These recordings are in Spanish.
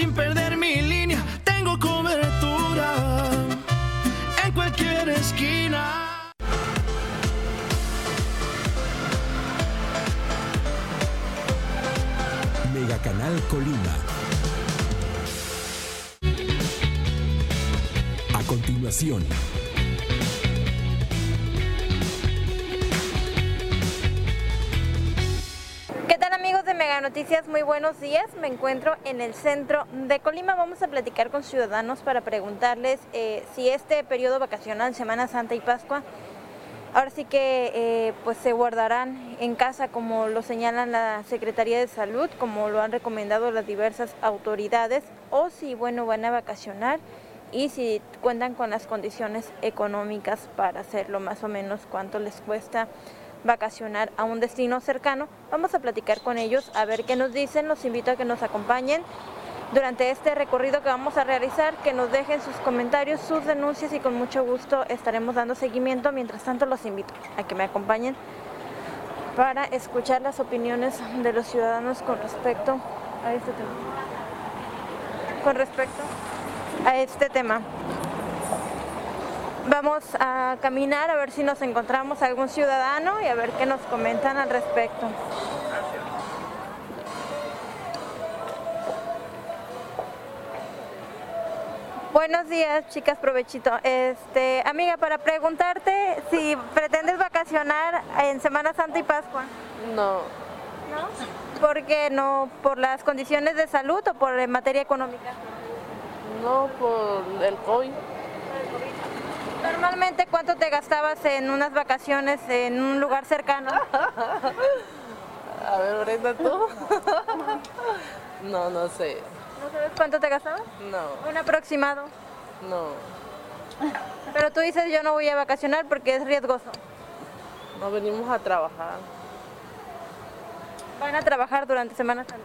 sin perder mi línea, tengo cobertura en cualquier esquina. Mega Canal Colima. A continuación, Noticias? Muy buenos días. Me encuentro en el centro de Colima. Vamos a platicar con ciudadanos para preguntarles eh, si este periodo vacacional, Semana Santa y Pascua, ahora sí que eh, pues se guardarán en casa como lo señalan la Secretaría de Salud, como lo han recomendado las diversas autoridades, o si bueno van a vacacionar y si cuentan con las condiciones económicas para hacerlo, más o menos cuánto les cuesta vacacionar a un destino cercano. Vamos a platicar con ellos a ver qué nos dicen. Los invito a que nos acompañen durante este recorrido que vamos a realizar, que nos dejen sus comentarios, sus denuncias y con mucho gusto estaremos dando seguimiento. Mientras tanto, los invito a que me acompañen para escuchar las opiniones de los ciudadanos con respecto a este tema. Con respecto a este tema. Vamos a caminar a ver si nos encontramos algún ciudadano y a ver qué nos comentan al respecto. Buenos días, chicas, provechito. Este, amiga, para preguntarte si pretendes vacacionar en Semana Santa y Pascua. No, ¿No? ¿Por qué no? ¿Por las condiciones de salud o por en materia económica? no por el COVID. Normalmente, ¿cuánto te gastabas en unas vacaciones en un lugar cercano? A ver, Brenda, tú. no, no sé. ¿No sabes cuánto te gastabas? No, Un aproximado. no. Pero tú dices yo no voy a vacacionar porque es riesgoso. No venimos a trabajar. Van a trabajar durante Semana Santa.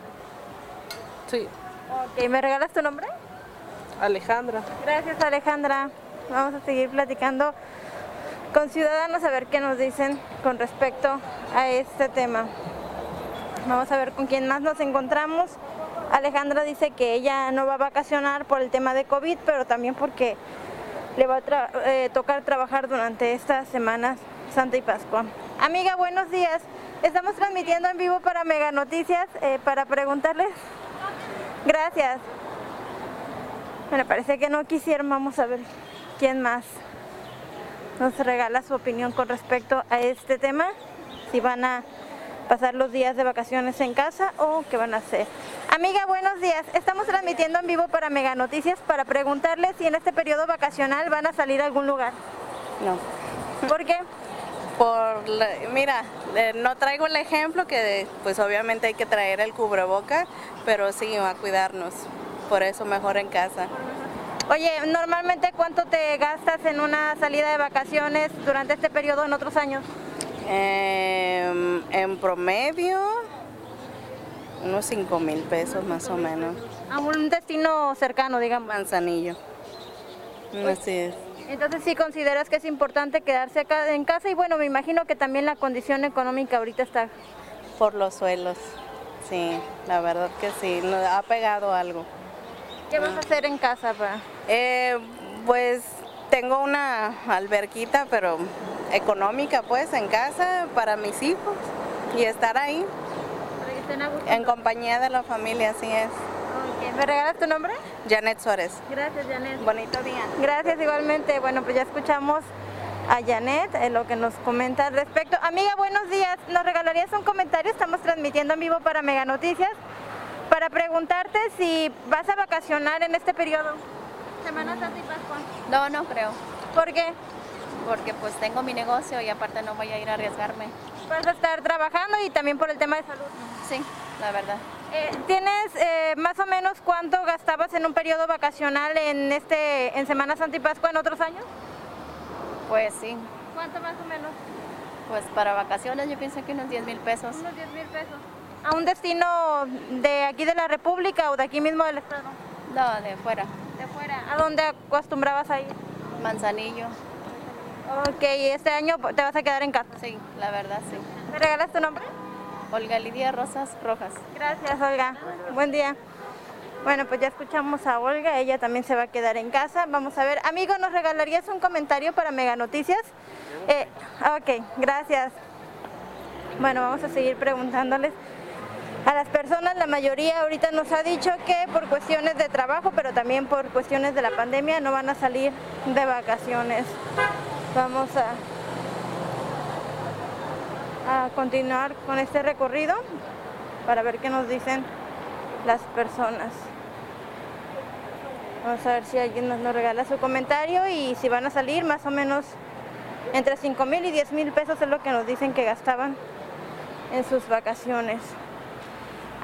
Sí, Ok, ¿me regalas tu nombre? Alejandra. Gracias Alejandra. Vamos a seguir platicando con ciudadanos a ver qué nos dicen con respecto a este tema. Vamos a ver con quién más nos encontramos. Alejandra dice que ella no va a vacacionar por el tema de COVID, pero también porque le va a eh, tocar trabajar durante estas semanas Santa y Pascua. Amiga, buenos días. Estamos transmitiendo en vivo para Mega Noticias eh, para preguntarles. Gracias. Me parece que no quisieron. Vamos a ver quién más nos regala su opinión con respecto a este tema. Si van a pasar los días de vacaciones en casa o qué van a hacer. Amiga, buenos días. Estamos transmitiendo en vivo para Mega Noticias para preguntarle si en este periodo vacacional van a salir a algún lugar. No. ¿Por qué? Por la- mira, eh, no traigo el ejemplo que pues obviamente hay que traer el cubreboca, pero sí a cuidarnos. Por eso mejor en casa. Oye, normalmente cuánto te gastas en una salida de vacaciones durante este periodo en otros años? Em, en promedio, unos 5 mil pesos más o menos. A un destino cercano, digamos. Manzanillo. Así es. Entonces sí consideras que es importante quedarse acá en casa y bueno, me imagino que también la condición económica ahorita está. Por los suelos. Sí, la verdad que sí, nos ha pegado algo. ¿Qué vas a hacer en casa para? Eh, pues tengo una alberquita, pero económica, pues, en casa para mis hijos y estar ahí en compañía de la familia, así es. ¿Me regalas tu nombre? Janet Suárez. Gracias, Janet. Bonito día. Gracias igualmente. Bueno, pues ya escuchamos a Janet eh, lo que nos comenta al respecto. Amiga, buenos días. ¿Nos regalarías un comentario? Estamos transmitiendo en vivo para Mega Noticias para preguntarte si vas a vacacionar en este periodo. Semana Santa y Pascua? No, no creo, ¿Por qué? porque pues tengo mi negocio y aparte no voy a ir a arriesgarme. Vas a estar trabajando y también por el tema de salud. Sí, la verdad. Eh, ¿Tienes eh, más o menos cuánto gastabas en un periodo vacacional en este en Semana Santa y Pascua en otros años? Pues sí, ¿Cuánto más o menos? pues para vacaciones yo pienso que unos 10 mil pesos. Unos 10 mil pesos. ¿A un destino de aquí de la República o de aquí mismo del Estado? No, de fuera. De fuera. ¿A dónde acostumbrabas a ir? Manzanillo. Ok, ¿y este año te vas a quedar en casa? Sí, la verdad sí. ¿Me regalas tu nombre? Olga Lidia Rosas Rojas. Gracias, Olga. Buen día. Bueno, pues ya escuchamos a Olga, ella también se va a quedar en casa. Vamos a ver, amigo, ¿nos regalarías un comentario para Mega Noticias? Eh, ok, gracias. Bueno, vamos a seguir preguntándoles a las personas. La mayoría ahorita nos ha dicho que por cuestiones de trabajo, pero también por cuestiones de la pandemia, no van a salir de vacaciones. Vamos a, a continuar con este recorrido para ver qué nos dicen las personas. Vamos a ver si alguien nos, nos regala su comentario y si van a salir más o menos entre 5 mil y 10 mil pesos es lo que nos dicen que gastaban en sus vacaciones.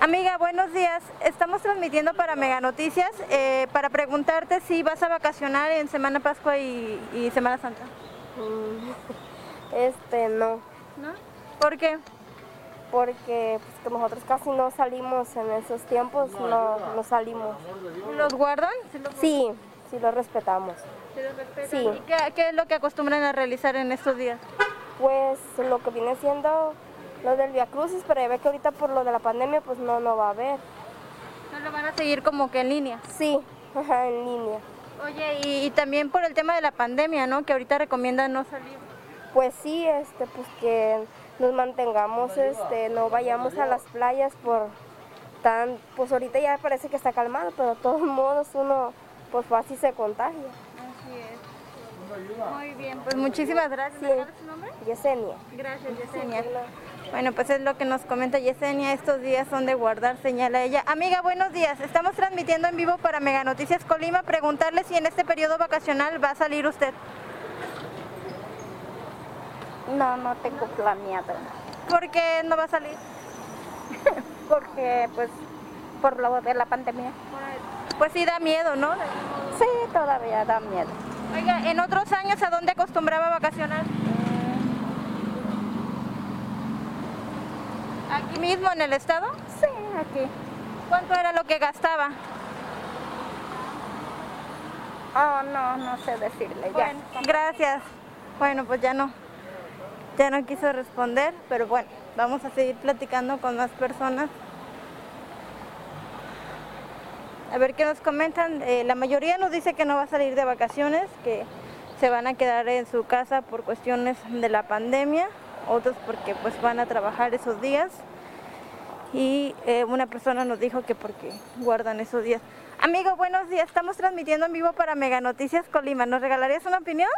Amiga, buenos días. Estamos transmitiendo para Mega Noticias eh, para preguntarte si vas a vacacionar en Semana Pascua y, y Semana Santa. Este, no, ¿No? ¿Por qué? porque pues, que nosotros casi no salimos en esos tiempos, no, no salimos. ¿Los guardan? ¿Sí Sí, sí lo respetamos. sí los respetan? Sí. ¿Y qué, qué es lo que acostumbran a realizar en estos días? Pues lo que viene siendo lo del Via Crucis, pero ya ve que ahorita por lo de la pandemia pues no, no va a haber. ¿No lo van a seguir como que en línea? Sí, en línea. Oye, y, y también por el tema de la pandemia, ¿no? Que ahorita recomiendan no salir. Pues sí, este, pues que nos mantengamos, este, no vayamos a las playas por tan, pues ahorita ya parece que está calmado, pero de todos modos uno pues fácil se contagia. Así es. Muy bien, pues muchísimas gracias. ¿Me Sí. regalas tu nombre? Yesenia. Gracias, Yesenia. Bueno, pues es lo que nos comenta Yesenia. Estos días son de guardar, señala ella. Amiga, buenos días. Estamos transmitiendo en vivo para Mega Noticias Colima. Preguntarle si en este periodo vacacional va a salir usted. No, no tengo planeado, ¿Por qué no va a salir? porque pues por lo de la pandemia. Pues sí da miedo, ¿no? Sí, todavía da miedo. Oiga, en otros años, ¿a dónde acostumbraba a vacacionar? ¿Aquí mismo en el estado? Sí, aquí. ¿Cuánto era lo que gastaba? Oh, no, no sé decirle ya. Gracias. Bueno, pues ya no, ya no quiso responder, pero bueno, vamos a seguir platicando con más personas. A ver qué nos comentan. Eh, la mayoría nos dice que no va a salir de vacaciones, que se van a quedar en su casa por cuestiones de la pandemia, otros porque pues van a trabajar esos días. Y eh, una persona nos dijo que porque guardan esos días. Amigo, buenos días. Estamos transmitiendo en vivo para Mega Noticias Colima. ¿Nos regalarías una opinión?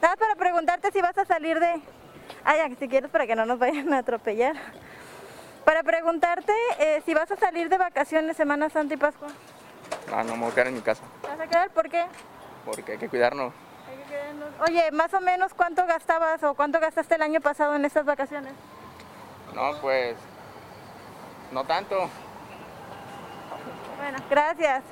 Nada para preguntarte si vas a salir de... Ah, ya, si quieres para que no nos vayan a atropellar. Para preguntarte eh, si vas a salir de vacaciones Semana Santa y Pascua. Ah, no me voy a quedar en mi casa, ¿Te vas a quedar? ¿Por qué? porque hay que cuidarnos. Oye, más o menos cuánto gastabas o cuánto gastaste el año pasado en estas vacaciones. No, pues, no tanto. Bueno, gracias.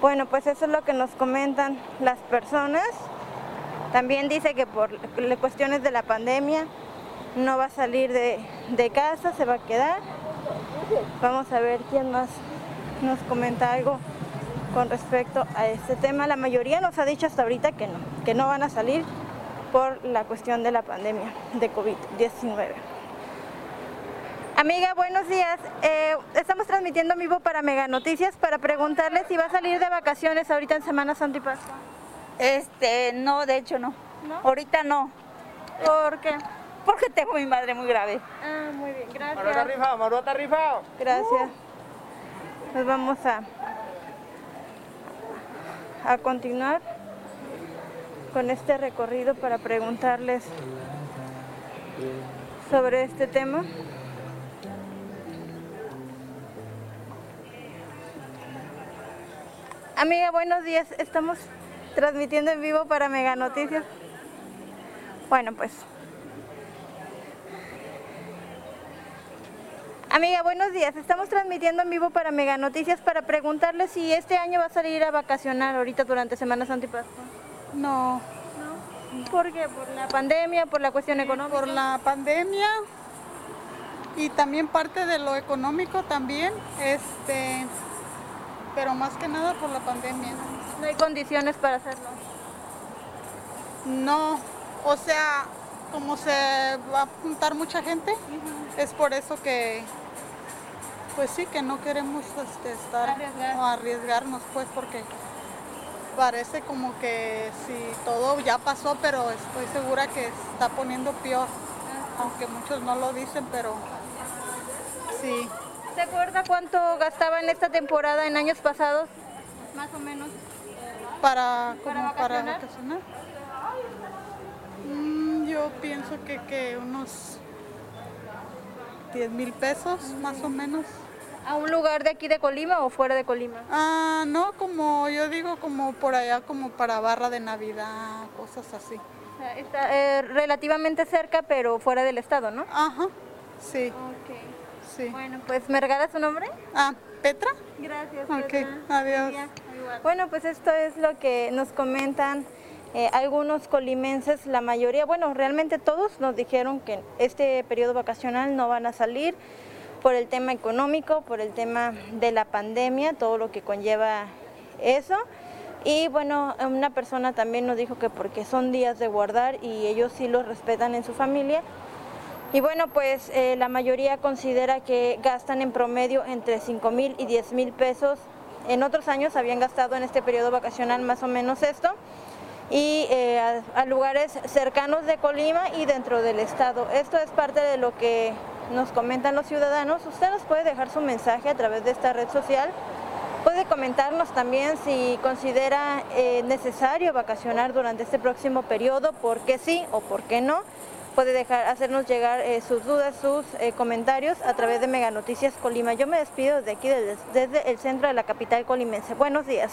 Bueno, pues eso es lo que nos comentan las personas. También dice que por cuestiones de la pandemia no va a salir de, de casa, se va a quedar. Vamos a ver quién más nos comenta algo con respecto a este tema. La mayoría nos ha dicho hasta ahorita que no, que no van a salir por la cuestión de la pandemia de COVID-19. Amiga, buenos días. Eh, estamos transmitiendo en vivo para Mega Noticias para preguntarle si va a salir de vacaciones ahorita en Semana Santa y Pascua. Este, no, de hecho no. ¿No? Ahorita no, ¿Por qué? porque tengo mi madre muy grave. Ah, muy bien, gracias. rifado, Maru está rifado. Gracias. Pues vamos a, a continuar con este recorrido para preguntarles sobre este tema. Amiga, buenos días. Estamos transmitiendo en vivo para Mega Noticias. Bueno, pues. Amiga, buenos días. Estamos transmitiendo en vivo para Mega Noticias para preguntarle si este año va a salir a vacacionar ahorita durante Semana Santa y Pascua. No. ¿Por qué? ¿Por la pandemia? ¿Por la cuestión económica? Por la pandemia y también parte de lo económico también, este, pero más que nada por la pandemia. ¿No hay condiciones para hacerlo? No, o sea, como se va a juntar mucha gente, es por eso que, pues sí, que no queremos este, estar o arriesgarnos, pues, porque parece como que si todo ya pasó, pero estoy segura que está poniendo peor, aunque muchos no lo dicen, pero sí. ¿Se acuerda cuánto gastaba en esta temporada en años pasados? Más o menos. Para, como ¿Para para vacacionar? vacacionar. Mm, yo pienso que, que unos 10 mil pesos, más o menos. ¿A un lugar de aquí de Colima o fuera de Colima? Ah, no, como yo digo, como por allá, como para barra de Navidad, cosas así. O sea, Está eh, relativamente cerca, pero fuera del estado, ¿no? Ajá, sí. Sí. Bueno, pues ¿me regala su nombre? Ah, Petra. Gracias. Ok, Petra. adiós. Bueno, pues esto es lo que nos comentan eh, algunos colimenses, la mayoría, bueno, realmente todos nos dijeron que este periodo vacacional no van a salir por el tema económico, por el tema de la pandemia, todo lo que conlleva eso. Y bueno, una persona también nos dijo que porque son días de guardar y ellos sí los respetan en su familia. Y bueno, pues eh, la mayoría considera que gastan en promedio entre 5 mil y 10 mil pesos. En otros años habían gastado en este periodo vacacional más o menos esto. Y eh, a, a lugares cercanos de Colima y dentro del estado. Esto es parte de lo que nos comentan los ciudadanos. Usted nos puede dejar su mensaje a través de esta red social. Puede comentarnos también si considera eh, necesario vacacionar durante este próximo periodo, por qué sí o por qué no. Puede dejar, hacernos llegar eh, sus dudas, sus eh, comentarios a través de Mega Noticias Colima. Yo me despido desde aquí, desde el centro de la capital colimense. Buenos días.